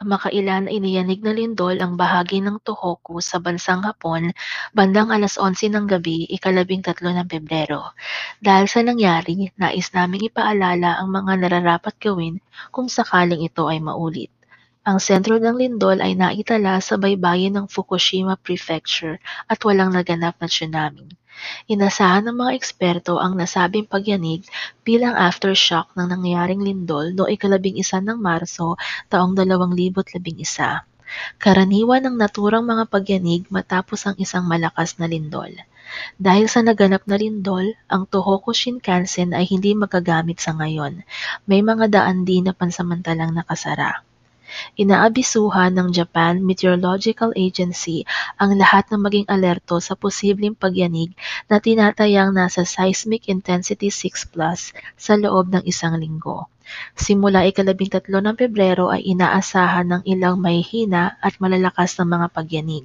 Kamakailan ay niyanig na lindol ang bahagi ng Tohoku sa bansang Hapon bandang alas 11 ng gabi, ikalabing tatlo ng Pebrero. Dahil sa nangyari, nais naming ipaalala ang mga nararapat gawin kung sakaling ito ay maulit. Ang sentro ng lindol ay naitala sa baybayin ng Fukushima Prefecture at walang naganap na tsunami. Inasahan ng mga eksperto ang nasabing pagyanig bilang aftershock ng nangyaring lindol noong ikalabing isa ng Marso taong 2011. Karaniwan ang naturang mga pagyanig matapos ang isang malakas na lindol. Dahil sa naganap na lindol, ang Tohoku Shinkansen ay hindi magagamit sa ngayon. May mga daan din na pansamantalang nakasara. Inaabisuhan ng Japan Meteorological Agency ang lahat na maging alerto sa posibleng pagyanig na tinatayang nasa seismic intensity 6 plus sa loob ng isang linggo. Simula ikalabing tatlo ng Pebrero ay inaasahan ng ilang mahihina at malalakas na mga pagyanig.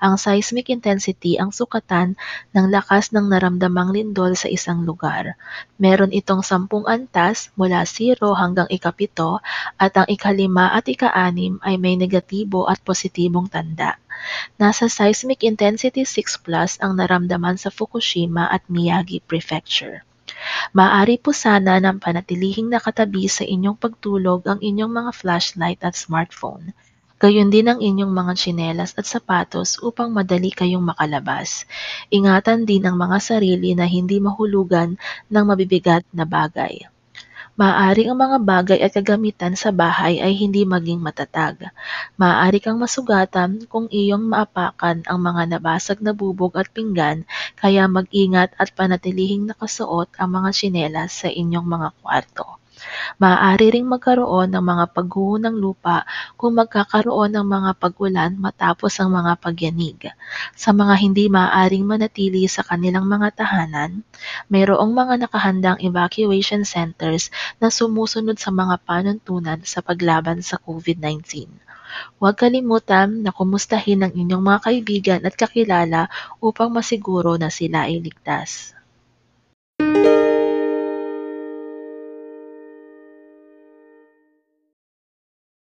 Ang seismic intensity ang sukatan ng lakas ng naramdamang lindol sa isang lugar. Meron itong sampung antas mula 0 hanggang ikapito at ang ikalima at ikaanim ay may negatibo at positibong tanda. Nasa seismic intensity 6 plus ang naramdaman sa Fukushima at Miyagi Prefecture. Maaari po sana ng panatilihing nakatabi sa inyong pagtulog ang inyong mga flashlight at smartphone. Gayon din ang inyong mga tsinelas at sapatos upang madali kayong makalabas. Ingatan din ang mga sarili na hindi mahulugan ng mabibigat na bagay. Maaari ang mga bagay at kagamitan sa bahay ay hindi maging matatag. Maaari kang masugatan kung iyong maapakan ang mga nabasag na bubog at pinggan kaya mag-ingat at panatilihing nakasuot ang mga tsinelas sa inyong mga kwarto. Maaari ring magkaroon ng mga pagguho ng lupa kung magkakaroon ng mga pag-ulan matapos ang mga pagyanig. Sa mga hindi maaaring manatili sa kanilang mga tahanan, mayroong mga nakahandang evacuation centers na sumusunod sa mga panuntunan sa paglaban sa COVID-19. Huwag kalimutan na kumustahin ang inyong mga kaibigan at kakilala upang masiguro na sila ay ligtas.